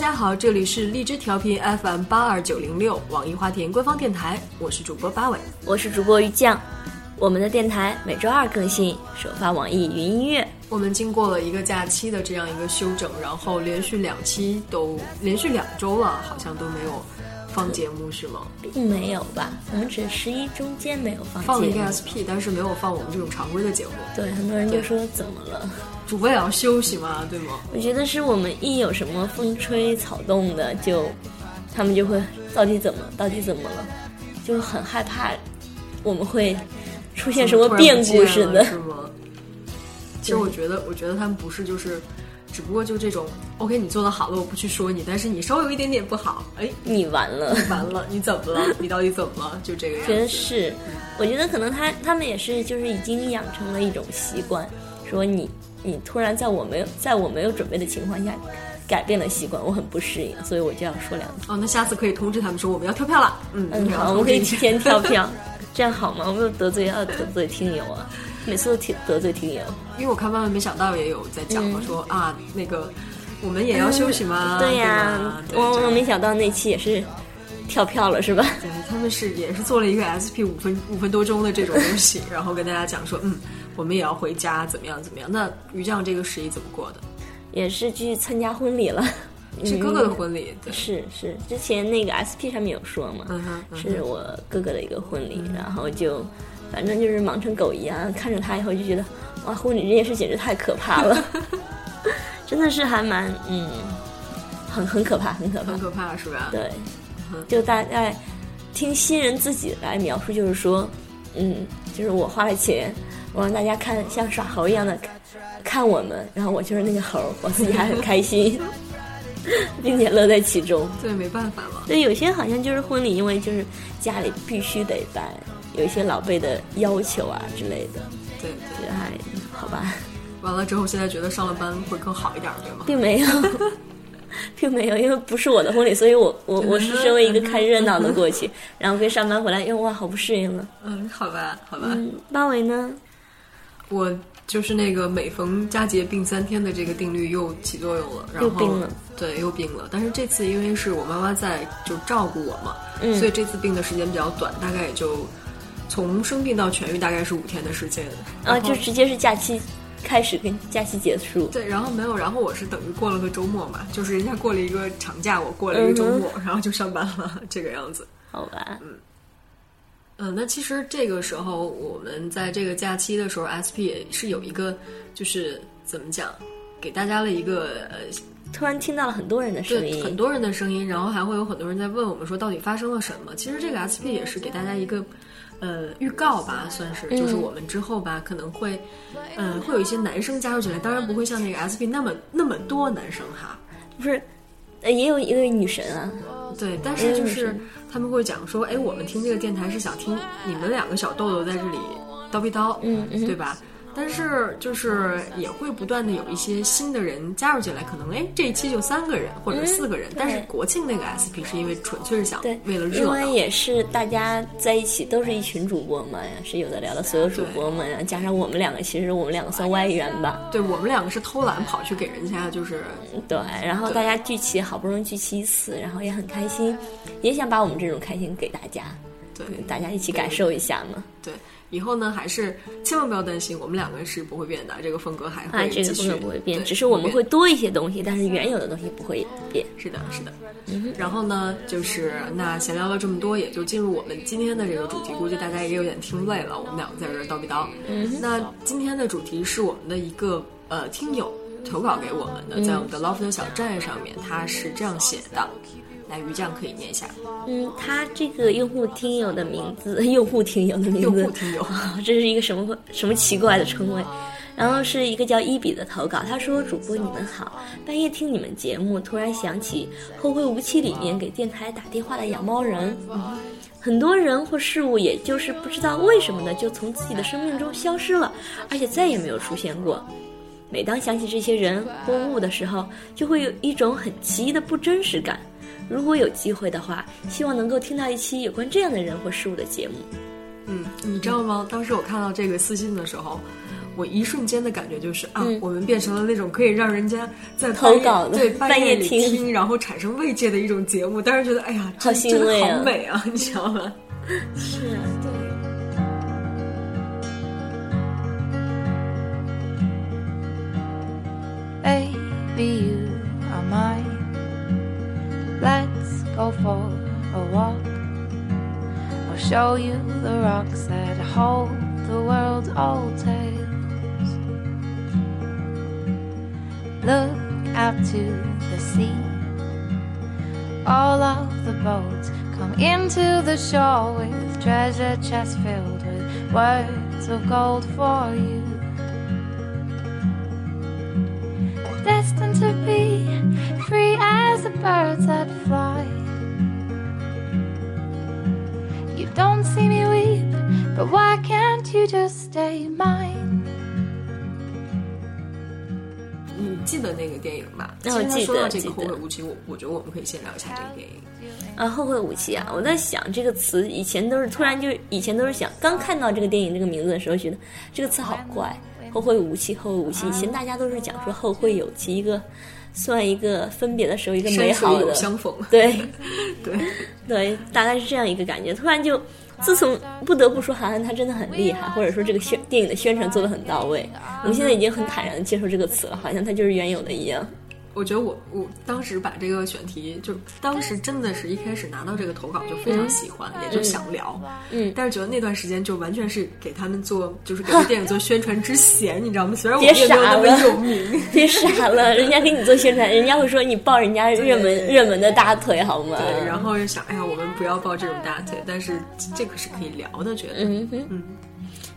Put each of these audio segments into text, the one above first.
大家好，这里是荔枝调频 FM 八二九零六网易花田官方电台，我是主播八尾，我是主播于酱。我们的电台每周二更新，首发网易云音乐。我们经过了一个假期的这样一个休整，然后连续两期都连续两周了，好像都没有放节目，是吗？并没有吧，我们只十一中间没有放。放了一个 SP，但是没有放我们这种常规的节目。对，很多人就说怎么了？主播也要休息嘛，对吗？我觉得是我们一有什么风吹草动的，就他们就会到底怎么，到底怎么了，就很害怕我们会。出现什么变故似的，是吗？其实我觉得，我觉得他们不是，就是，只不过就这种，OK，你做的好了，我不去说你，但是你稍微有一点点不好，哎，你完了，完了，你怎么了？你到底怎么了？就这个样子。觉得是，我觉得可能他他们也是，就是已经养成了一种习惯，说你你突然在我没有在我没有准备的情况下改变了习惯，我很不适应，所以我就要说两句。哦，那下次可以通知他们说我们要跳票了。嗯嗯，好，我们可以提前跳 票。这样好吗？我没有得罪要得罪听友啊，每次都听得罪听友。因为我看万万没想到也有在讲嘛，说啊那个我们也要休息吗？对呀，万万没想到那期也是跳票了是吧？对，他们是也是做了一个 SP 五分五分多钟的这种东西，然后跟大家讲说，嗯，我们也要回家，怎么样怎么样？那于酱这个十一怎么过的？也是去参加婚礼了。是哥哥的婚礼，是是，之前那个 SP 上面有说嘛，是我哥哥的一个婚礼，然后就反正就是忙成狗一样，看着他以后就觉得哇，婚礼这件事简直太可怕了，真的是还蛮嗯，很很可怕，很可怕，很可怕是吧？对，就大概听新人自己来描述，就是说，嗯，就是我花了钱，我让大家看像耍猴一样的看我们，然后我就是那个猴，我自己还很开心。并且乐在其中，对，没办法嘛。对，有些好像就是婚礼，因为就是家里必须得办，有一些老辈的要求啊之类的。对，觉得还好吧。完了之后，现在觉得上了班会更好一点，对吗？并没有，并没有，因为不是我的婚礼，所以我我我是身为一个看热闹的过去，然后跟上班回来，因为哇，好不适应了。嗯，好吧，好吧。嗯，八尾呢？我。就是那个每逢佳节病三天的这个定律又起作用了，然后病了，对，又病了。但是这次因为是我妈妈在就照顾我嘛，所以这次病的时间比较短，大概也就从生病到痊愈大概是五天的时间。啊，就直接是假期开始跟假期结束。对，然后没有，然后我是等于过了个周末嘛，就是人家过了一个长假，我过了一个周末，然后就上班了，这个样子。好吧，嗯。嗯，那其实这个时候我们在这个假期的时候，SP 也是有一个，就是怎么讲，给大家了一个呃，突然听到了很多人的声音，很多人的声音，然后还会有很多人在问我们说到底发生了什么。其实这个 SP 也是给大家一个呃预告吧，算是，就是我们之后吧可能会，嗯，会有一些男生加入进来，当然不会像那个 SP 那么那么多男生哈，不是，也有一位女神啊，对，但是就是。他们会讲说，哎，我们听这个电台是想听你们两个小豆豆在这里叨逼叨，嗯，对吧？但是就是也会不断的有一些新的人加入进来，可能哎这一期就三个人或者四个人，但是国庆那个 SP 是因为纯粹是想为了热闹，因为也是大家在一起都是一群主播嘛，是有的聊的所有主播们，然后加上我们两个，其实我们两个算外援吧。对我们两个是偷懒跑去给人家就是对，然后大家聚齐好不容易聚齐一次，然后也很开心，也想把我们这种开心给大家，对，大家一起感受一下嘛。对。以后呢，还是千万不要担心，我们两个是不会变的，这个风格还会继续。这个风格不会变，只是我们会多一些东西，但是原有的东西不会变。是的，是的。然后呢，就是那闲聊了这么多，也就进入我们今天的这个主题。估计大家也有点听累了，我们两个在这叨逼叨。那今天的主题是我们的一个呃听友投稿给我们的，在我们的 Love 小站上面，他是这样写的。来，鱼酱可以念一下。嗯，他这个用户听友的名字，用户听友的名字，用户听友，这是一个什么什么奇怪的称谓？然后是一个叫伊比的投稿，他说：“主播你们好，半夜听你们节目，突然想起《后会无期》里面给电台打电话的养猫人。很多人或事物，也就是不知道为什么的，就从自己的生命中消失了，而且再也没有出现过。每当想起这些人或物的时候，就会有一种很奇异的不真实感。”如果有机会的话，希望能够听到一期有关这样的人或事物的节目。嗯，你知道吗？当时我看到这个私信的时候，我一瞬间的感觉就是啊，我们变成了那种可以让人家在投稿的对半夜里听，然后产生慰藉的一种节目。当时觉得哎呀，好欣慰啊，好美啊，你知道吗？是啊，对。Go for a walk. I'll show you the rocks that hold the world's old tales. Look out to the sea. All of the boats come into the shore with treasure chests filled with words of gold for you. Destined to be free as the birds that fly. Don't see me weep, but why can't you just stay mine? 你记得那个电影吧？那我记得。说到这个后会无期，我我觉得我们可以先聊一下这个电影。啊，后会无期啊！我在想这个词，以前都是突然就以前都是想，刚看到这个电影这个名字的时候，觉得这个词好怪。后会无期，后会无期。以前大家都是讲说后会有期，一个算一个分别的时候一个美好的相逢。对，对，对，大概是这样一个感觉。突然就，自从不得不说韩寒他真的很厉害，或者说这个宣电影的宣传做的很到位，我们现在已经很坦然的接受这个词了，好像它就是原有的一样。我觉得我我当时把这个选题，就当时真的是一开始拿到这个投稿就非常喜欢，也就想聊，嗯，但是觉得那段时间就完全是给他们做，就是给这电影做宣传之嫌，你知道吗？虽然我也没有那么有名，别傻了，人家给你做宣传，人家会说你抱人家热门热门的大腿好吗？对，然后又想，哎呀，我们不要抱这种大腿，但是这个是可以聊的，觉得，嗯嗯。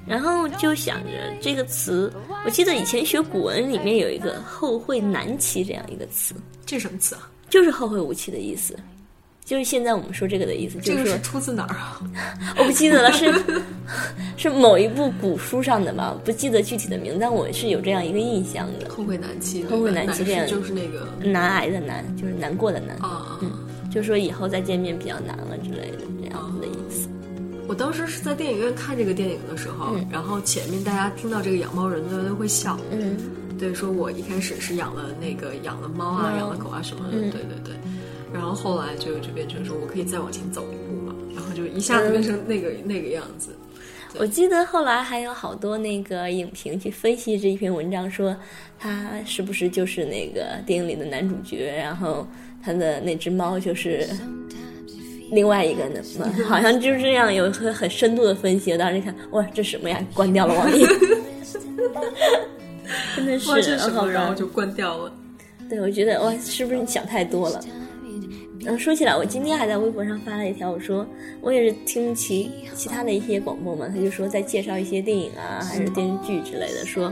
然后就想着这个词，我记得以前学古文里面有一个“后会难期”这样一个词，这什么词啊？就是后会无期的意思，就是现在我们说这个的意思。这个是出自哪儿啊？我不记得了，是 是某一部古书上的吧？不记得具体的名字，但我是有这样一个印象的。后会难期，后会难期这样就是那个难挨的难，就是难过的难啊，嗯，就说以后再见面比较难了之类的这样子的意思。我当时是在电影院看这个电影的时候，然后前面大家听到这个养猫人都都会笑，嗯，对，说我一开始是养了那个养了猫啊，养了狗啊什么的，对对对，然后后来就就变成说我可以再往前走一步嘛，然后就一下子变成那个那个样子。我记得后来还有好多那个影评去分析这一篇文章，说他是不是就是那个电影里的男主角，然后他的那只猫就是。另外一个呢，好像就是这样，有很很深度的分析。我当时一看，哇，这什么呀？关掉了网易，真的是，然后就关掉了。对，我觉得哇，是不是你想太多了？嗯，说起来，我今天还在微博上发了一条，我说我也是听其其他的一些广播嘛，他就说在介绍一些电影啊，还是电视剧之类的，说，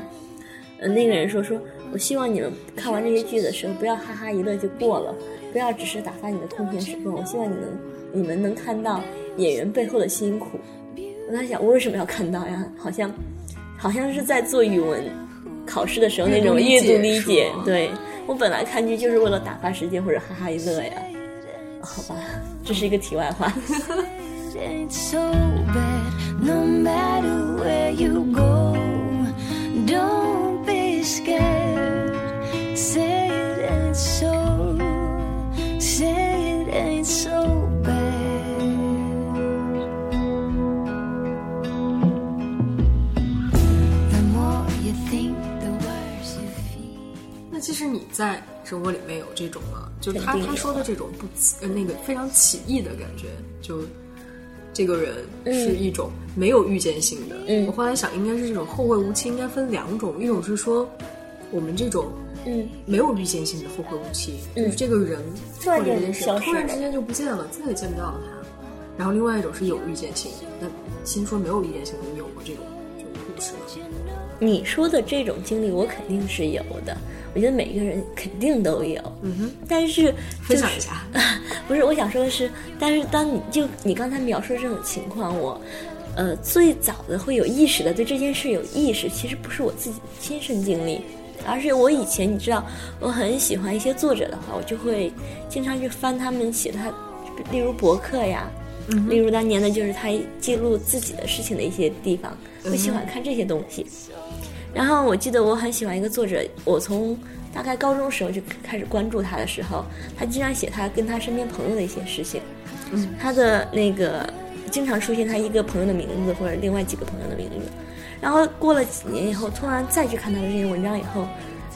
嗯，那个人说说我希望你们看完这些剧的时候，不要哈哈一乐就过了，不要只是打发你的空闲时光，我希望你能。你们能看到演员背后的辛苦，我在想，我为什么要看到呀？好像，好像是在做语文考试的时候那种阅读理解。对我本来看剧就是为了打发时间或者哈哈一乐呀。好吧，这是一个题外话。其实你在生活里面有这种吗？就他他说的这种不呃那个非常奇异的感觉，就这个人是一种没有预见性的。嗯，我后来想，应该是这种后会无期，应该分两种，一种是说我们这种嗯没有预见性的后会无期，就是这个人或者这件事突然之间就不见了，再也见不到了他。然后另外一种是有预见性的，那先说没有预见性的，你有过这种这种故事吗？你说的这种经历，我肯定是有的。我觉得每一个人肯定都有，嗯哼。但是分享一下，不是我想说的是，但是当你就你刚才描述这种情况，我呃最早的会有意识的对这件事有意识，其实不是我自己的亲身经历，而是我以前你知道，我很喜欢一些作者的话，我就会经常去翻他们写他，例如博客呀，嗯例如当年的就是他记录自己的事情的一些地方，会喜欢看这些东西。然后我记得我很喜欢一个作者，我从大概高中时候就开始关注他的时候，他经常写他跟他身边朋友的一些事情。嗯，他的那个经常出现他一个朋友的名字或者另外几个朋友的名字。然后过了几年以后，突然再去看他的这些文章以后，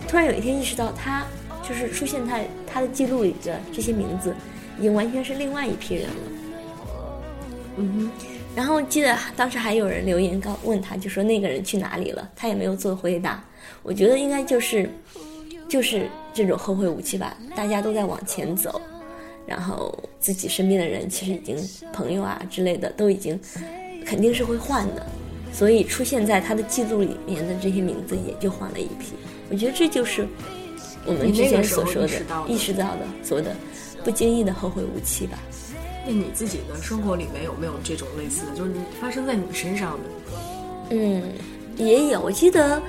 突然有一天意识到他就是出现在他的记录里的这些名字，已经完全是另外一批人了。嗯哼。然后记得当时还有人留言告问他，就说那个人去哪里了，他也没有做回答。我觉得应该就是，就是这种后会无期吧，大家都在往前走，然后自己身边的人其实已经朋友啊之类的都已经肯定是会换的，所以出现在他的记录里面的这些名字也就换了一批。我觉得这就是我们之前所说的意识到的所谓的不经意的后会无期吧。那你自己的生活里面有没有这种类似的，就是你发生在你身上的？嗯，也有。我记得，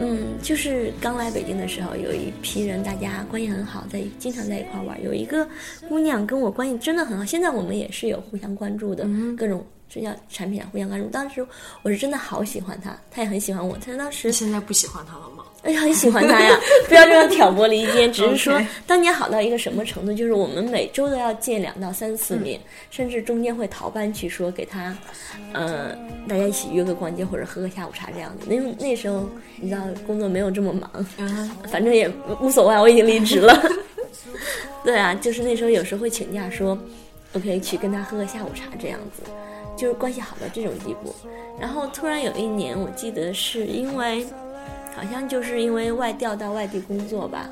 嗯，就是刚来北京的时候，有一批人，大家关系很好，在经常在一块儿玩。有一个姑娘跟我关系真的很好，现在我们也是有互相关注的，各种社交产品啊互相关注。当时我是真的好喜欢她，她也很喜欢我。她当时你现在不喜欢他了吗？哎呀，很喜欢他呀！不要这样挑拨离间，只是说当年好到一个什么程度，就是我们每周都要见两到三次面，甚至中间会逃班去说给他，呃，大家一起约个逛街或者喝个下午茶这样子。那那时候你知道工作没有这么忙，嗯，反正也无所谓，我已经离职了。对啊，就是那时候有时候会请假说，OK 去跟他喝个下午茶这样子，就是关系好到这种地步。然后突然有一年，我记得是因为，好像就是因为外调到外地工作吧，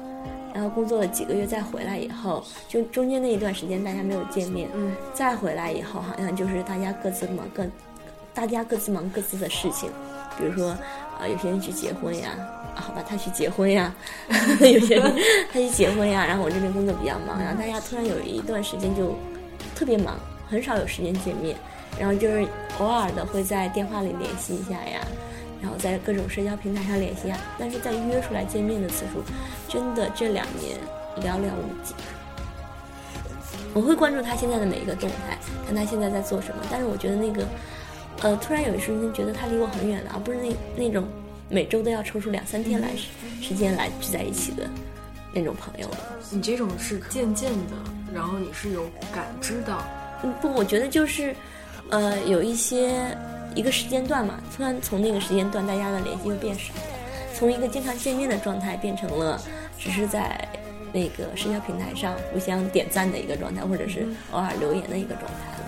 然后工作了几个月再回来以后，就中间那一段时间大家没有见面，嗯，再回来以后好像就是大家各自忙各，大家各自忙各自的事情，比如说啊、有些人去结婚呀。啊好吧，他去结婚呀，有些人他去结婚呀，然后我这边工作比较忙，然后大家突然有一段时间就特别忙，很少有时间见面，然后就是偶尔的会在电话里联系一下呀，然后在各种社交平台上联系啊，但是在约出来见面的次数，真的这两年寥寥无几。我会关注他现在的每一个动态，看他现在在做什么，但是我觉得那个，呃，突然有一瞬间觉得他离我很远了，而不是那那种每周都要抽出两三天来时时间来聚在一起的那种朋友了。你这种是渐渐的，然后你是有感知到，嗯，不，我觉得就是，呃，有一些一个时间段嘛，突然从那个时间段大家的联系就变少了，从一个经常见面的状态变成了只是在那个社交平台上互相点赞的一个状态，或者是偶尔留言的一个状态了。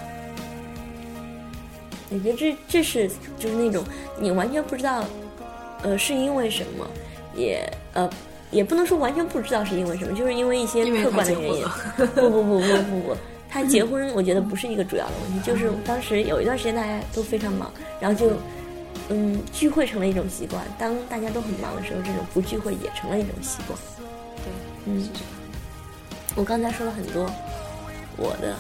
我觉得这这是就是那种你完全不知道，呃，是因为什么，也呃也不能说完全不知道是因为什么，就是因为一些客观的原因。不不不不不不，他结婚我觉得不是一个主要的问题，就是当时有一段时间大家都非常忙，然后就嗯聚会成了一种习惯。当大家都很忙的时候，这种不聚会也成了一种习惯。对，嗯，我刚才说了很多我的，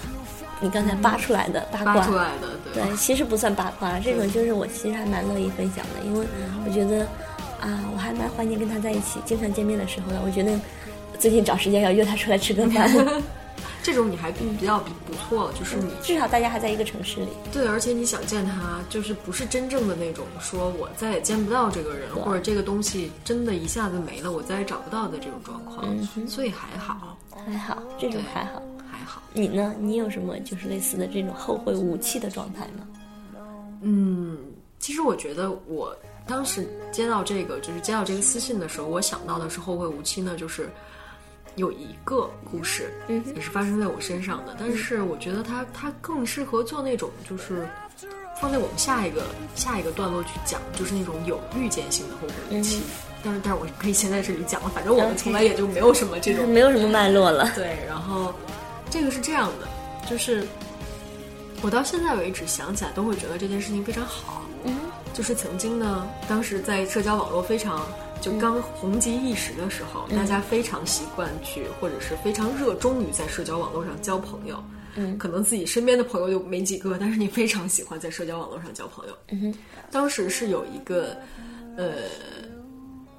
你刚才扒出来的八卦，扒出来的，对对，其实不算八卦，这种就是我其实还蛮乐意分享的，因为我觉得啊，我还蛮怀念跟他在一起经常见面的时候的。我觉得最近找时间要约他出来吃个饭，这种你还比比较比不错，就是你至少大家还在一个城市里。对，而且你想见他，就是不是真正的那种说我再也见不到这个人，或者这个东西真的一下子没了，我再也找不到的这种状况，所以还好，还好，这种还好。还好。你呢？你有什么就是类似的这种后会无期的状态吗？嗯，其实我觉得我当时接到这个，就是接到这个私信的时候，我想到的是后会无期呢，就是有一个故事，嗯也是发生在我身上的，但是我觉得它它更适合做那种就是。放在我们下一个下一个段落去讲，就是那种有预见性的后会无期。但是，但是我可以先在这里讲了，反正我们从来也就没有什么这种没有什么脉络了。对，然后这个是这样的，就是我到现在为止想起来都会觉得这件事情非常好。嗯，就是曾经呢，当时在社交网络非常就刚红极一时的时候，大家非常习惯去，或者是非常热衷于在社交网络上交朋友。嗯。可能自己身边的朋友就没几个，但是你非常喜欢在社交网络上交朋友。嗯哼，当时是有一个，呃，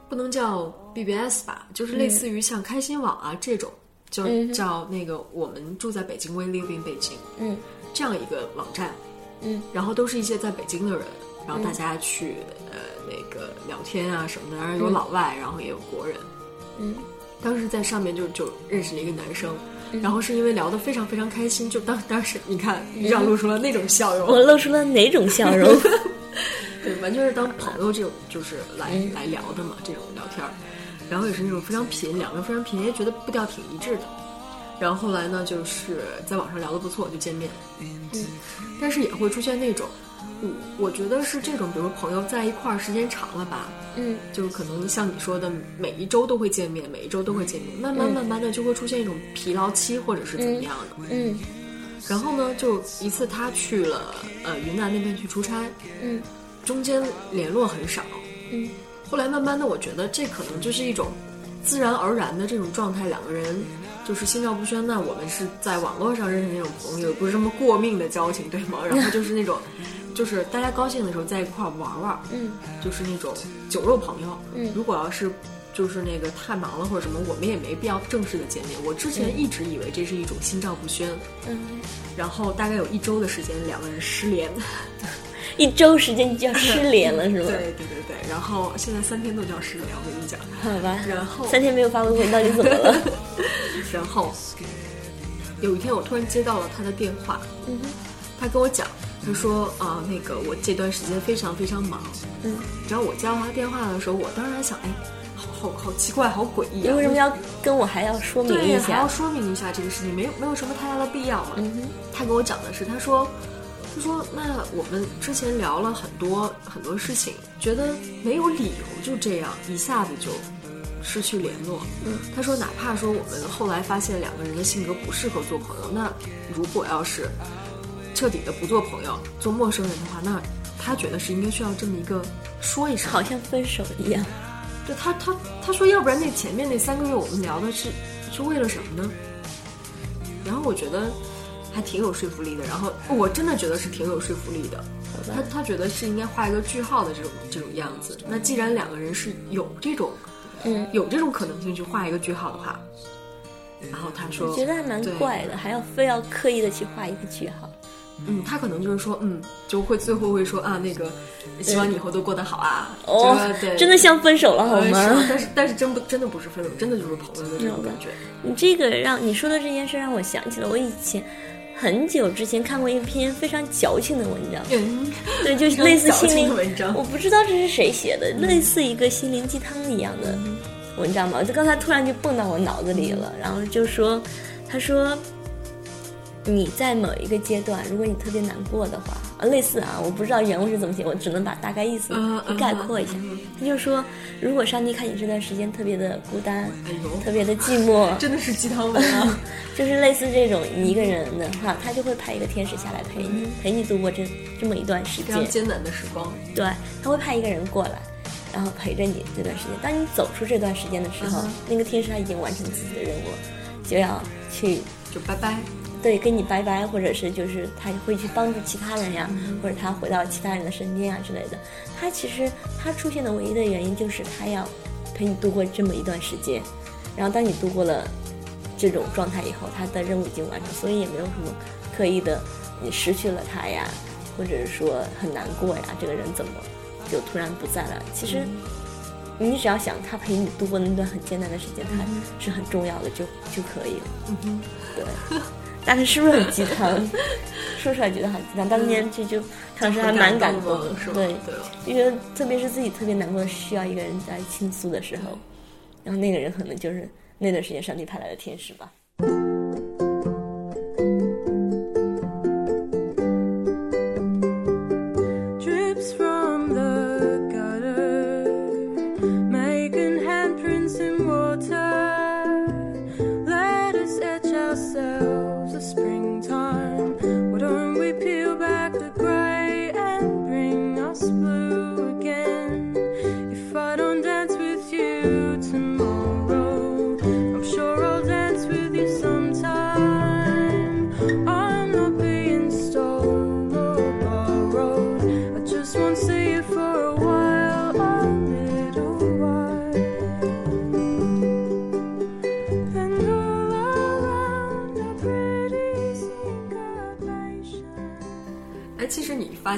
不能叫 BBS 吧，就是类似于像开心网啊这种，就嗯叫那个我们住在北京，We Live in 北京嗯。这样一个网站。嗯，然后都是一些在北京的人，然后大家去、呃那个聊天啊什么的，然后有老外，然后也有国人。嗯，当时在上面就就认识了一个男生，然后是因为聊得非常非常开心，就当当时你看于长露出了那种笑容，我露出了哪种笑容？对，完全是当朋友这种，就是来、来聊的嘛，这种聊天儿。然后也是那种非常频，两个人非常频，也觉得步调挺一致的。然后后来呢，就是在网上聊得不错，就见面。嗯，但是也会出现那种，我我觉得是这种，比如说朋友在一块儿时间长了吧，嗯，就是可能像你说的，每一周都会见面，每一周都会见面，慢慢慢慢的就会出现一种疲劳期，或者是怎么样的。嗯然后呢，就一次他去了呃云南那边去出差，嗯中间联络很少，嗯后来慢慢的，我觉得这可能就是一种自然而然的这种状态，两个人就是心照不宣。那我们是在网络上认识那种朋友，不是什么过命的交情，对吗？然后就是那种，就是大家高兴的时候在一块儿玩玩，嗯就是那种酒肉朋友。嗯如果要是就是那个太忙了或者什么，我们也没必要正式的见面。我之前一直以为这是一种心照不宣，嗯，然后大概有一周的时间，两个人失联。一周时间就要失联了 是吗？对对对对，然后现在三天都叫失联，我跟你讲。好吧，然后三天没有发微博，你到底怎么了？然后有一天我突然接到了他的电话，嗯哼他跟我讲，他说啊、那个我这段时间非常非常忙。嗯，然后我接到他电话的时候，我当然想，哎，好好好奇怪，好诡异啊！你为什么要跟我还要说明一下？还要说明一下这个事情，没有没有什么太大的必要嘛。嗯哼他跟我讲的是，他说，他说那我们之前聊了很多很多事情，觉得没有理由就这样一下子就失去联络。嗯，他说哪怕说我们后来发现两个人的性格不适合做朋友，那如果要是彻底的不做朋友，做陌生人的话，那他觉得是应该需要这么一个说一声。好像分手一样。对他，他他说，要不然那前面那三个月我们聊的是是为了什么呢？然后我觉得还挺有说服力的，然后我真的觉得是挺有说服力的。他他觉得是应该画一个句号的这种这种样子。那既然两个人是有这种嗯，有这种可能性去画一个句号的话，然后他说，我觉得还蛮怪的，还要非要刻意的去画一个句号。嗯，他可能就是说，嗯，就会最后会说啊，那个希望你以后都过得好啊。哦对，真的像分手了好呃是吗？但是但是真不真的不是分手，真的就是朋友的这种感觉。你这个让你说的这件事让我想起了我以前很久之前看过一篇非常矫情的文章，嗯，对，就是类似心灵文章。我不知道这是谁写的，类似一个心灵鸡汤一样的文章嘛，就刚才突然就蹦到我脑子里了，然后就说，他说。你在某一个阶段，如果你特别难过的话，啊，类似啊，我不知道原文是怎么写，我只能把大概意思概括一下。嗯他就说，如果上帝看你这段时间特别的孤单，特别的寂寞，真的是鸡汤文啊！就是类似这种你一个人的话，他就会派一个天使下来陪你，陪你度过这这么一段时间。艰难的时光，对，他会派一个人过来，然后陪着你这段时间。当你走出这段时间的时候，那个天使他已经完成自己的任务，就要去就拜拜。对跟你拜拜，或者是就是他会去帮助其他人呀，或者他回到其他人的身边啊之类的。他其实他出现的唯一的原因就是他要陪你度过这么一段时间，然后当你度过了这种状态以后，他的任务已经完成，所以也没有什么刻意的你失去了他呀，或者是说很难过呀，这个人怎么就突然不在了？其实。你只要想他陪你度过那段很艰难的时间，他是很重要的，就就可以了。对，但是是不是很鸡汤？说出来觉得很鸡汤，当年这就当时还蛮感动的，是吧？对，对，就觉得特别是自己特别难过，需要一个人在倾诉的时候，然后那个人可能就是那段时间上帝派来的天使吧。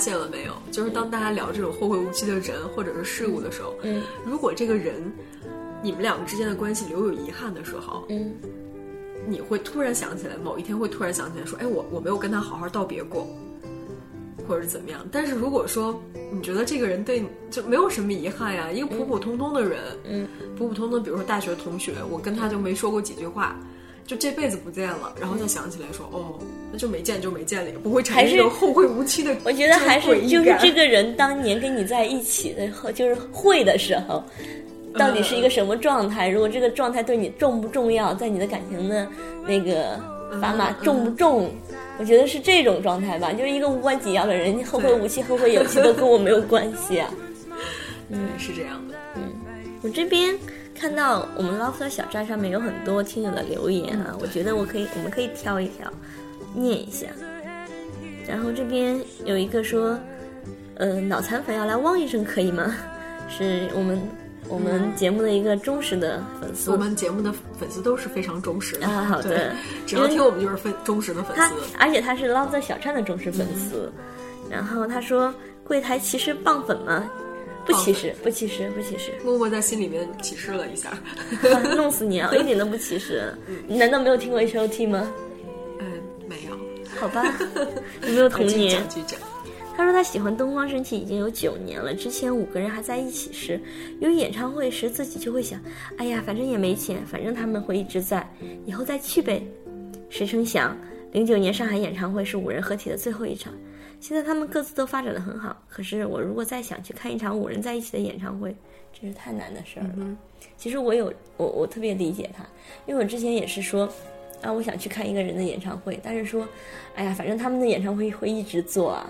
现了没有？就是当大家聊这种后会无期的人或者是事物的时候，嗯，如果这个人你们两个之间的关系留有遗憾的时候，嗯，你会突然想起来，某一天会突然想起来说，哎，我我没有跟他好好道别过，或者是怎么样。但是如果说你觉得这个人对你就没有什么遗憾呀，一个普普通通的人，嗯，普普通通，比如说大学同学，我跟他就没说过几句话。就这辈子不见了，然后再想起来说，哦，那就没见就没见了，也不会产生后会无期的。我觉得还是就是这个人当年跟你在一起的后，就是会的时候，到底是一个什么状态？如果这个状态对你重不重要，在你的感情的那个砝码重不重？我觉得是这种状态吧，就是一个无关紧要的人，你后会无期、后会有期都跟我没有关系啊。嗯，是这样的。嗯我这边看到我们 Loft 小站上面有很多听友的留言啊，我觉得我可以，我们可以挑一挑，念一下。然后这边有一个说，呃，脑残粉要来汪一声可以吗？是我们我们节目的一个忠实的粉丝我。们节目的粉丝都是非常忠实的啊好的对只要听我们就是非忠实的粉他丝。而且他是 Loft 小站的忠实粉丝。然后他说，柜台其实棒粉吗？不歧视，不歧视，不歧视。默默在心里面歧视了一下。弄死你啊！我一点都不歧视。你难道没有听过 H O T 吗？嗯，没有。好吧，有没有童 年。他说他喜欢东方神起已经有九年了，之前五个人还在一起时，有演唱会时自己就会想，哎呀，反正也没钱，反正他们会一直在，以后再去呗。谁成想，零九年上海演唱会是五人合体的最后一场，现在他们各自都发展的很好。可是我如果再想去看一场五人在一起的演唱会，真是太难的事儿了。其实我有我我特别理解他，因为我之前也是说，啊，我想去看一个人的演唱会，但是说，哎呀，反正他们的演唱会会一直做啊，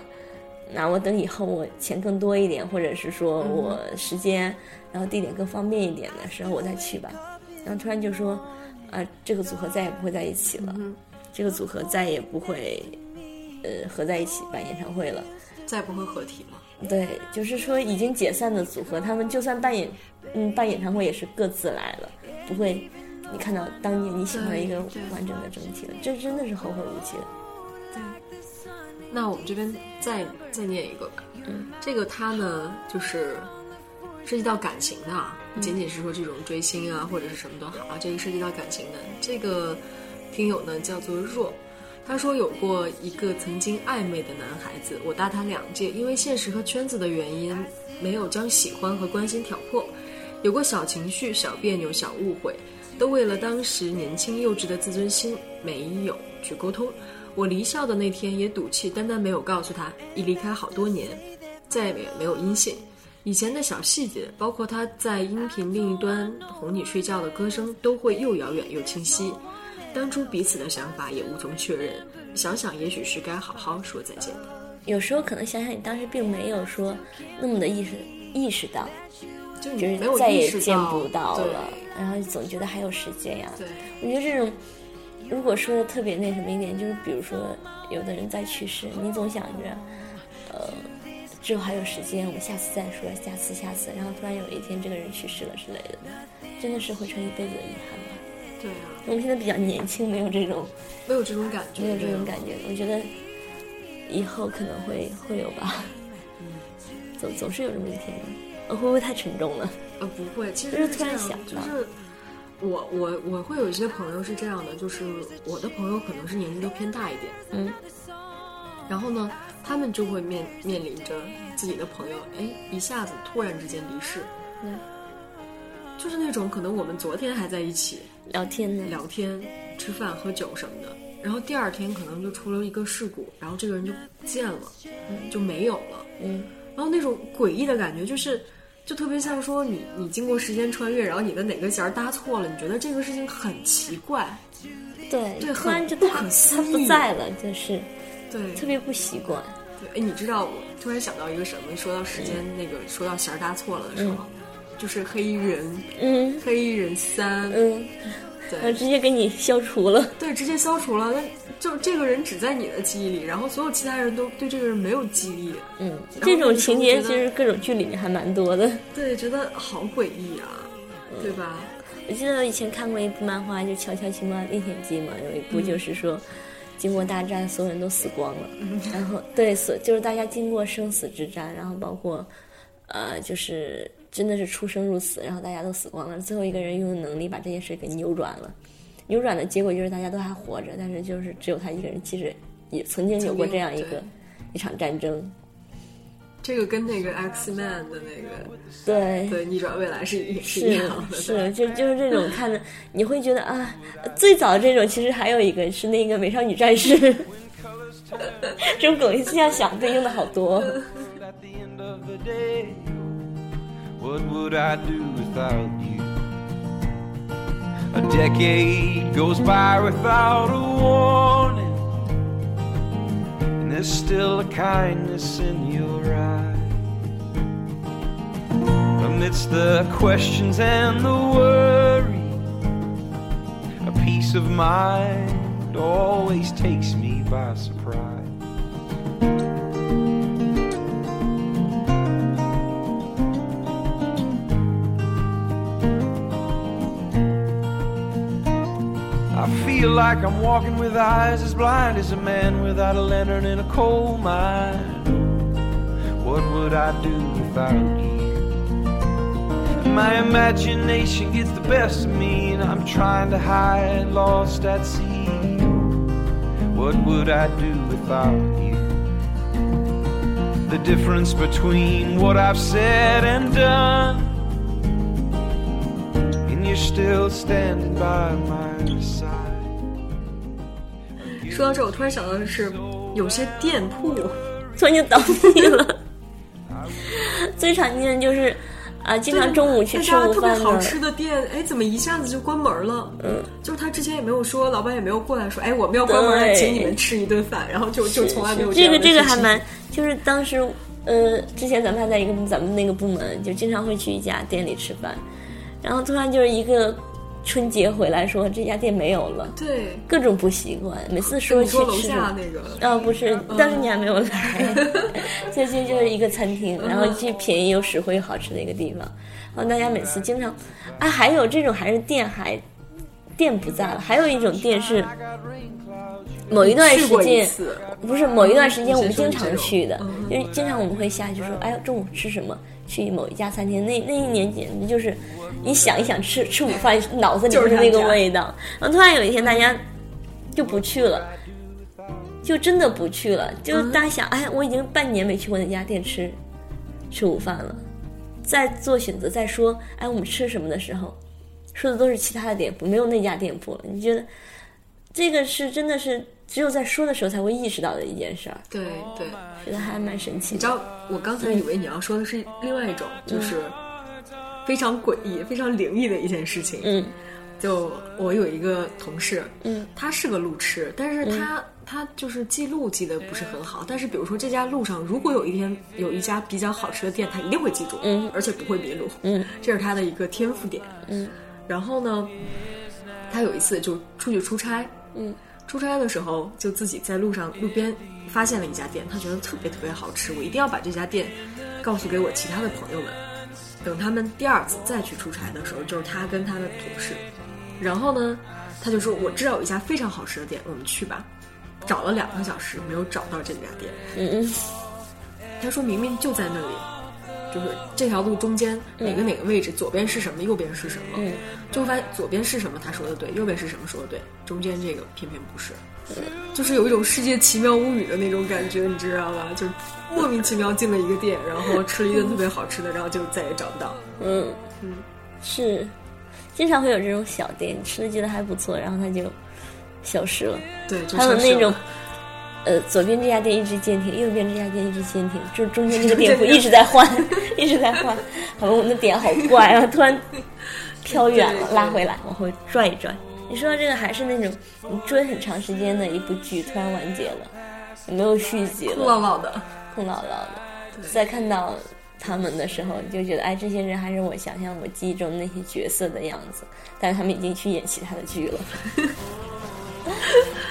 那我等以后我钱更多一点，或者是说我时间，然后地点更方便一点的时候我再去吧。然后突然就说，啊，这个组合再也不会在一起了，这个组合再也不会，呃，合在一起办演唱会了。再不会合体了。对，就是说已经解散的组合，他们就算办演，嗯，办演唱会也是各自来了，不会你看到当年你喜欢一个对对完整的整体了，这真的是后会无期的。那我们这边再再念一个吧。嗯，这个它呢，就是涉及到感情的啊，不仅仅是说这种追星啊或者是什么都好啊，这个涉及到感情的。这个听友呢叫做若，他说有过一个曾经暧昧的男孩子，我大他两届，因为现实和圈子的原因，没有将喜欢和关心挑破，有过小情绪、小别扭、小误会，都为了当时年轻幼稚的自尊心没有去沟通。我离校的那天也赌气，单单没有告诉他，已离开好多年，再也没有音信。以前的小细节，包括他在音频另一端哄你睡觉的歌声，都会又遥远又清晰。当初彼此的想法也无从确认，想想也许是该好好说再见的。有时候可能想想，你当时并没有说那么的意识意识到，就就是再也见不到了，然后总觉得还有时间呀。对，我觉得这种，如果说的特别那什么一点，就是比如说有的人在去世，你总想着，呃，之后还有时间，我们下次再说，下次下次，然后突然有一天这个人去世了之类的，真的是会成一辈子的遗憾吧。对啊，我们现在比较年轻，没有这种没有这种感觉，没有这种感觉，我觉得以后可能会会有吧。嗯总总是有这么一天的，呃会不会太沉重了？呃，不会，其实就是突然想到就是我我我会有一些朋友是这样的，就是我的朋友可能是年纪都偏大一点，嗯，然后呢，他们就会面面临着自己的朋友，哎，一下子突然之间离世，嗯，就是那种可能我们昨天还在一起聊天呢，聊天、吃饭、喝酒什么的，然后第二天可能就出了一个事故，然后这个人就不见了，就没有了，嗯，然后那种诡异的感觉就是。就特别像说你你经过时间穿越，然后你的哪个弦搭错了，你觉得这个事情很奇怪，对，对突然就不可思他不在了，就是对。特别不习惯。对，哎，你知道我突然想到一个什么？说到时间那个，说到弦搭错了的时候，就是黑衣人，嗯黑衣人三，嗯，对直接给你消除了。对，直接消除了。那就这个人只在你的记忆里，然后所有其他人都对这个人没有记忆。嗯，这种情节其实各种剧里面还蛮多的。对，觉得好诡异啊，对吧？我记得以前看过一部漫画，就《乔乔青蛙历险记》嘛，有一部就是说，经过大战，所有人都死光了。然后对，所就是大家经过生死之战，然后包括呃，就是真的是出生入死，然后大家都死光了。最后一个人用能力把这件事给扭转了，扭转的结果就是大家都还活着，但是就是只有他一个人，其实也曾经有过这样一个一场战争。这个跟那个 X Man 的那个对对逆转未来是也是是一样的，是，就就是这种看的你会觉得啊，最早这种其实还有一个是那个美少女战士，这种梗现在想对应的好多。What would I do without you? A decade goes by without a warning, and there's still a kindness in your eye. Amidst the questions and the worry, a peace of mind always takes me by surprise. I feel like I'm walking with eyes as blind as a man without a lantern in a coal mine. What would I do without you? My imagination gets the best of me, and I'm trying to hide, lost at sea. What would I do without you? The difference between what I've said and done, and you're still standing by my. 说到这，我突然想到的是，有些店铺突然就倒闭了。最常见的就是啊，经常中午去吃午大家特别，好吃的店，哎，怎么一下子就关门了？嗯，就是他之前也没有说，老板也没有过来说，哎，我们要关门了，请你们吃一顿饭，然后就就从来没有这个这个还蛮，就是当时呃，之前咱们还在一个咱们那个部门，就经常会去一家店里吃饭，然后突然就是一个春节回来说这家店没有了，对。各种不习惯，每次说去吃。下那个，啊，不是，当时你还没有来，最近就是一个餐厅，然后既便宜又实惠又好吃的一个地方。然后大家每次经常，啊，还有这种还是店还店不在了，还有一种店是某一段时间，不是某一段时间我们经常去的嗯，就是经常我们会下去说，哎，中午吃什么？去某一家餐厅，那那一年简直就是，你想一想吃吃午饭，脑子里就是是那个味道。然后突然有一天大家就不去了，就真的不去了，就是大家想，哎，我已经半年没去过那家店吃吃午饭了，在做选择在说，哎，我们吃什么的时候，说的都是其他的店铺，没有那家店铺了。你觉得这个是真的是只有在说的时候才会意识到的一件事儿，对对。觉得还蛮神奇的。你知道，我刚才以为你要说的是另外一种，就是非常诡异、非常灵异的一件事情。嗯就我有一个同事，嗯，他是个路痴，但是他、他就是记录记得不是很好。但是比如说这家路上，如果有一天有一家比较好吃的店，他一定会记住，嗯而且不会迷路，嗯，这是他的一个天赋点，嗯。然后呢，他有一次就出去出差，嗯，出差的时候就自己在路上路边发现了一家店，他觉得特别特别好吃，我一定要把这家店告诉给我其他的朋友们。等他们第二次再去出差的时候，就是他跟他的同事，然后呢，他就说：“我知道有一家非常好吃的店，我们去吧。”找了两个小时没有找到这家店，嗯嗯他说明明就在那里，就是这条路中间哪个哪个位置，左边是什么，右边是什么，嗯，就会发现左边是什么，他说的对，右边是什么说的对，中间这个偏偏不是，就是有一种世界奇妙物语的那种感觉，你知道吧？就莫名其妙进了一个店，然后吃了一顿特别好吃的，然后就再也找不到。嗯嗯，是，经常会有这种小店，吃的觉得还不错，然后它就消失了。对，就还有消失了那种，呃，左边这家店一直坚挺，右边这家店一直坚挺，就中间这个店铺 一直在换，一直在换。好吧，我们的点好怪，啊突然飘远了，拉回来，往后拽一拽。你说到这个，还是那种你追很长时间的一部剧，突然完结了，也没有续集了空了，落落的。空落落的。在看到他们的时候，你就觉得，哎，这些人还是我想象我记忆中那些角色的样子，但是他们已经去演其他的剧了。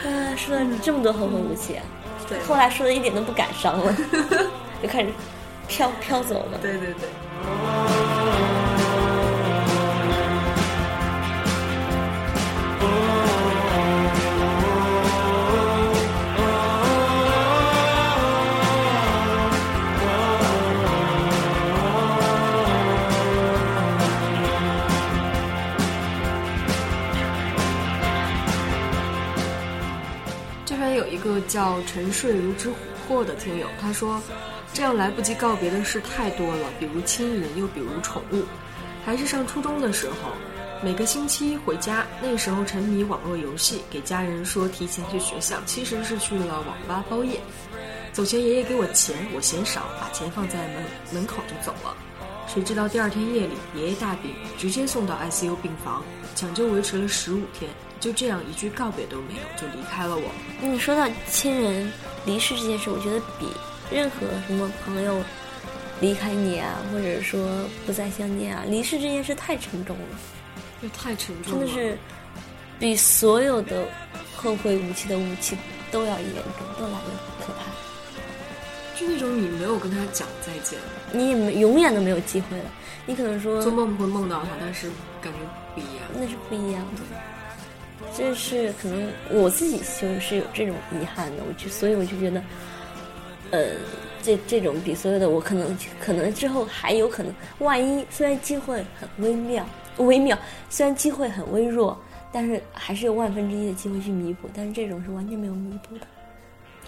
啊，说了这么多后会无期啊！对后来说的一点都不感伤了，就开始飘飘走了。对对对。叫沉睡如之琥珀的听友，他说：“这样来不及告别的事太多了，比如亲人，又比如宠物。还是上初中的时候，每个星期回家，那时候沉迷网络游戏，给家人说提前去学校，其实是去了网吧包夜。走前爷爷给我钱，我嫌少，把钱放在门门口就走了。谁知道第二天夜里，爷爷大病，直接送到 ICU 病房，抢救维持了十五天，就这样一句告别都没有就离开了我。你说到亲人离世这件事，我觉得比任何什么朋友离开你啊，或者说不再相见啊，离世这件事太沉重了，这太沉重了，真的是比所有的后会无期的无期都要严重，都来的可怕。就那种你没有跟他讲再见，你也没永远都没有机会了。你可能说做梦会梦到他，但是感觉不一样。那是不一样的。这是可能我自己就是有这种遗憾的，我就所以我就觉得，呃，这这种比所有的我可能可能之后还有可能，万一虽然机会很微妙微妙，虽然机会很微弱，但是还是有万分之一的机会去弥补，但是这种是完全没有弥补的。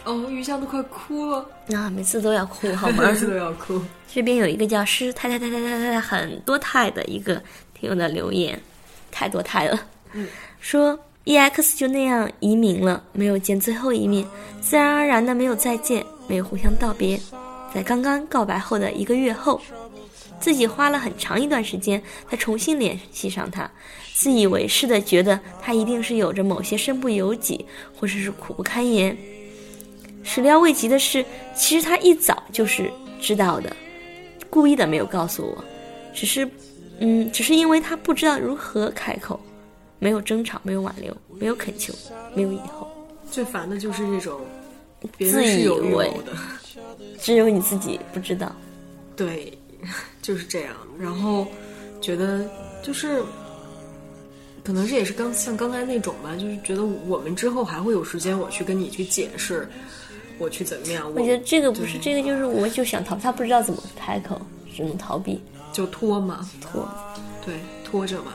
哦，雨香都快哭了，啊，每次都要哭好吗？每次都要哭。这边有一个叫师太太太太太太太很多太的一个听友的留言，太多太了。嗯，说 EX 就那样移民了，没有见最后一面，自然而然的没有再见，没有互相道别。在刚刚告白后的一个月后，自己花了很长一段时间才重新联系上他，自以为是的觉得他一定是有着某些身不由己，或者是苦不堪言。始料未及的是，其实他一早就是知道的，故意的没有告诉我，只是，嗯，只是因为他不知道如何开口，没有争吵，没有挽留，没有恳求，没有以后，最烦的就是这种别自以为谋的，只有你自己不知道。对，就是这样。然后觉得就是，可能这也是刚像刚才那种吧，就是觉得我们之后还会有时间，我去跟你去解释，我去怎么样。我觉得这个不是，这个就是我就想逃，他不知道怎么开口，只能逃避就拖嘛，拖。对，拖着嘛。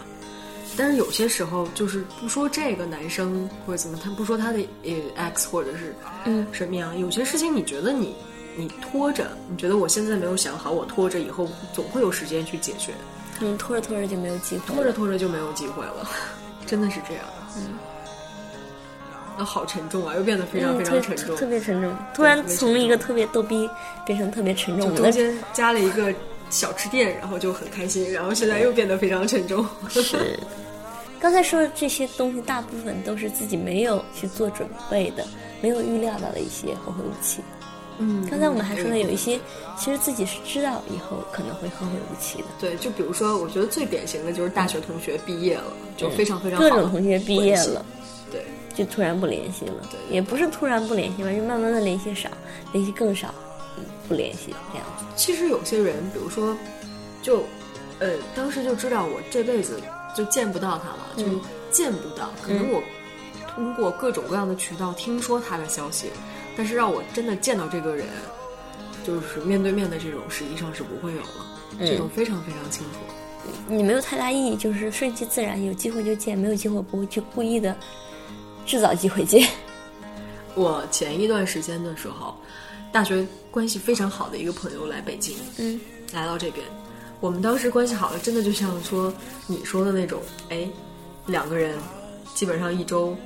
但是有些时候就是不说这个男生或者怎么，他不说他的呃 X 或者是嗯什么样，有些事情你觉得你你拖着，你觉得我现在没有想好，我拖着以后总会有时间去解决，嗯，拖着拖着就没有机会了。拖着拖着就没有机会了，真的是这样。嗯，那好沉重啊，又变得非常嗯，非常沉重。特别沉重。突然从一个特别逗逼变成特别沉重中间加了一个小吃店，然后就很开心，然后现在又变得非常沉重。是。刚才说的这些东西，大部分都是自己没有去做准备的，没有预料到的一些后会无期。嗯，刚才我们还说了，有一些其实自己是知道以后可能会后会无期的，对，就比如说，我觉得最典型的就是大学同学毕业了，就非常非常各种同学毕业了，对，就突然不联系了，对。也不是突然不联系吧，就慢慢的联系少，联系更少，嗯不联系这样子。其实有些人，比如说，就，呃，当时就知道我这辈子就见不到他了，就嗯见不到。可能我通过各种各样的渠道听说他的消息，但是让我真的见到这个人，就是面对面的这种，实际上是不会有了。这种非常非常清楚。你没有太大意义，就是顺其自然，有机会就见，没有机会不会去故意的制造机会见。我前一段时间的时候，大学关系非常好的一个朋友来北京，嗯，来到这边，我们当时关系好了，真的就像说你说的那种，哎，两个人基本上一周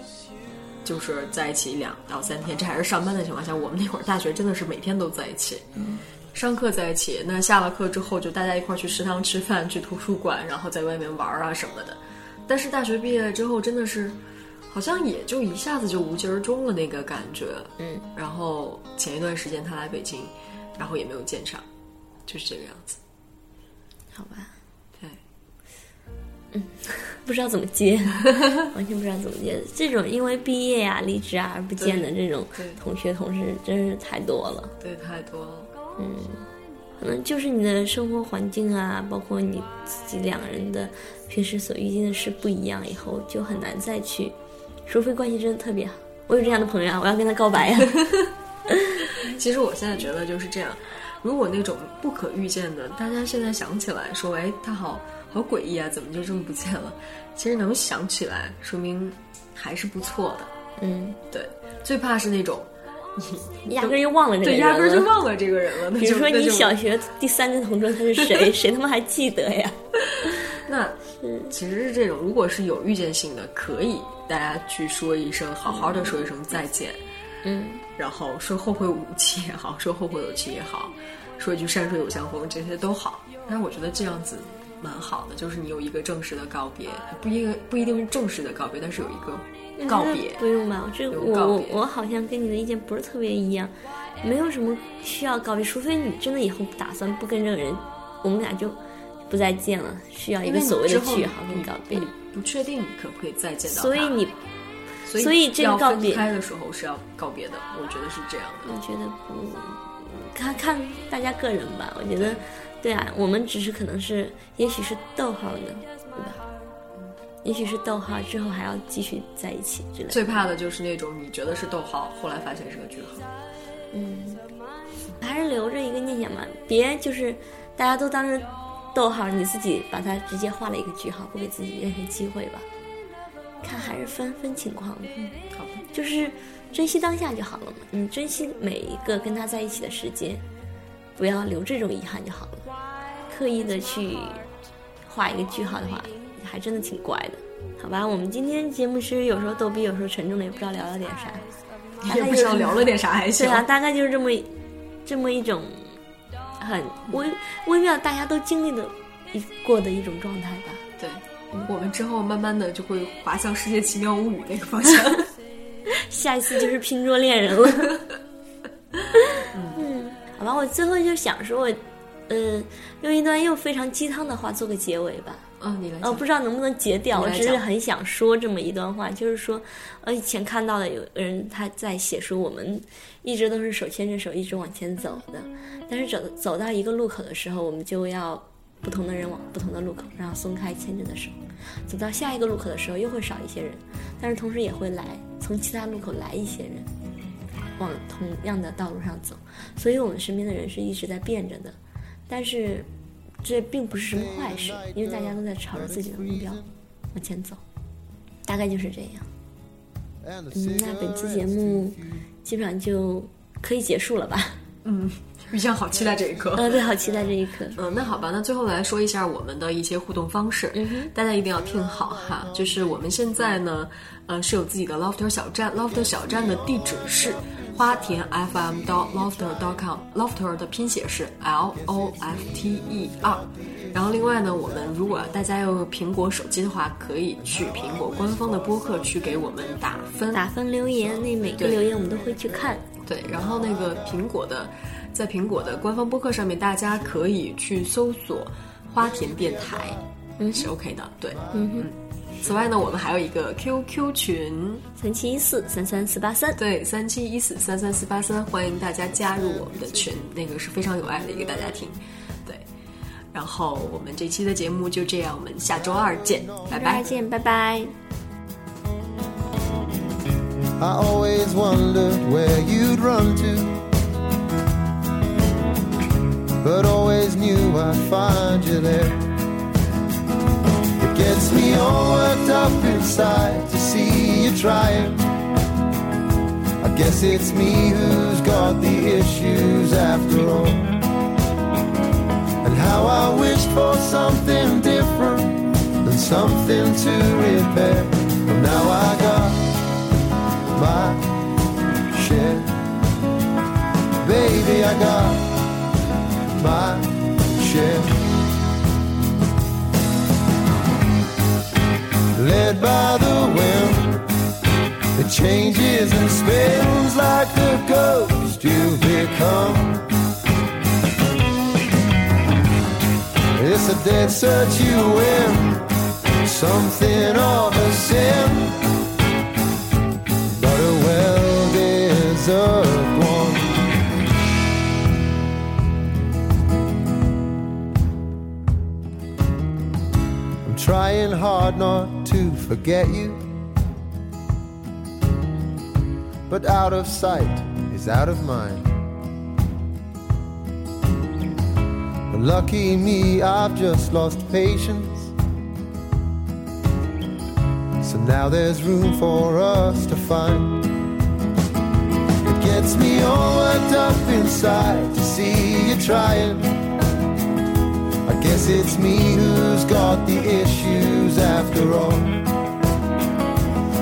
就是在一起两到三天，这还是上班的情况下，我们那会儿大学真的是每天都在一起，嗯，上课在一起，那下了课之后就大家一块儿去食堂吃饭，去图书馆，然后在外面玩啊什么的。但是大学毕业之后，真的是好像也就一下子就无疾而终了那个感觉，嗯，然后前一段时间他来北京，然后也没有见上，就是这个样子。好吧，对，嗯 不知道怎么接，完全不知道怎么接。这种因为毕业啊、离职啊而不见的这种同学同事，真是太多了。对，太多了。嗯可能就是你的生活环境啊，包括你自己两个人的平时所遇见的事不一样，以后就很难再去，除非关系真的特别好。我有这样的朋友啊，我要跟他告白呀、其实我现在觉得就是这样，如果那种不可预见的，大家现在想起来说，哎，他好好诡异啊，怎么就这么不见了？其实能想起来，说明还是不错的。嗯，对，最怕是那种你 压根儿就忘了这个对，压根儿就忘了这个人了。比如说你小学第三个同桌他是谁，谁他妈还记得呀？那其实是这种，如果是有预见性的，可以大家去说一声，好好的说一声再见，嗯，然后说后会无期也好，说后会有期也好，说一句山水有相逢，这些都好。但是我觉得这样子蛮好的，就是你有一个正式的告别，不一个不一定是正式的告别，但是有一个告别。不用吧？这个我我有告别我好像跟你的意见不是特别一样，没有什么需要告别，除非你真的以后打算不跟这个人，我们俩就不再见了，需要一个所谓的句号跟告别你。不确定你可不可以再见到他，所以你，所以这个要告别分开的时候是要告别的，我觉得是这样的。我觉得不，看看大家个人吧。我觉得，对啊，我们只是可能是，也许是逗号呢，对吧？也许是逗号之后还要继续在一起之类的。最怕的就是那种你觉得是逗号，后来发现是个句号。嗯还是留着一个念想吧，别就是大家都当成逗号，你自己把它直接画了一个句号，不给自己任何机会吧。看还是分分情况的，嗯，好吧，就是珍惜当下就好了嘛。你珍惜每一个跟他在一起的时间，不要留这种遗憾就好了。刻意的去画一个句号的话，还真的挺怪的。好吧，我们今天节目其实有时候逗逼，有时候沉重的，也不知道聊了点啥。大也不知道聊了点啥还行。对啊，大概就是这么这么一种很微微妙，大家都经历的一过的一种状态吧。对，我们之后慢慢的就会滑向《世界奇妙物语》那个方向。下一次就是拼桌恋人了。嗯，好吧，我最后就想说我，呃，用一段又非常鸡汤的话做个结尾吧。嗯，你来呃，讲。不知道能不能截掉，我只是很想说这么一段话，就是说，呃，以前看到的有人他在写说，我们一直都是手牵着手一直往前走的，但是走走到一个路口的时候，我们就要不同的人往不同的路口，然后松开牵着的手，走到下一个路口的时候又会少一些人，但是同时也会来从其他路口来一些人，往同样的道路上走，所以我们身边的人是一直在变着的，但是这并不是什么坏事，因为大家都在朝着自己的目标。往前走，大概就是这样。嗯，那本期节目基本上就可以结束了吧？嗯，雨翔好期待这一刻。嗯，对，好期待这一刻。嗯，那好吧，那最后来说一下我们的一些互动方式，嗯大家一定要听好哈。就是我们现在呢，呃，是有自己的 Lofter 小站，Lofter 小站的地址是花田 FM 到 Lofter dot com，Lofter 的拼写是 L O F T E R。然后另外呢，我们如果大家用苹果手机的话，可以去苹果官方的播客去给我们打分，打分留言，那每个留言我们都会去看。对，然后那个苹果的，在苹果的官方播客上面，大家可以去搜索“花田电台”，嗯是 OK 的。对，嗯哼，此外呢，我们还有一个 QQ 群，三七一四三三四八三。对，三七一四三三四八三，欢迎大家加入我们的群，那个是非常有爱的一个大家庭。对，然后我们这期的节目就这样，我们下周二见，拜拜。再见，拜拜。I always wondered where you'd run to, but always knew I'd find you there. It gets me all worked up inside to see you trying. I guess it's me who's got the issues after all. And how I wish for something different than something to repair. But now I got my share. Baby, I got my share. Led by the wind, it changes and spins like the ghost you've become. It's a dead search you win, something of a sin but a well deserved not to forget you, but out of sight is out of mind. Lucky me, I've just lost patience. So now there's room for us to find. It gets me all worked up inside to see you trying. I guess it's me who's got the issues after all.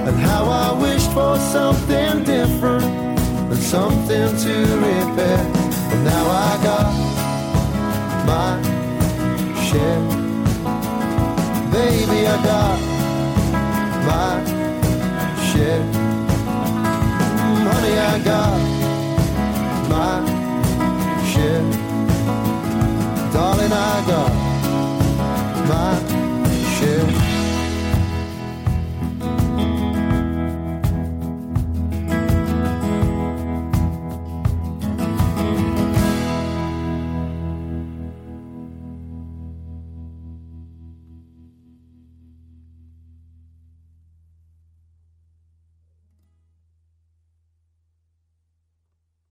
And how I wished for something different and something to repair. But now I got my share. Baby, I got my share. Mm, honey, I got my share. Darling, I got my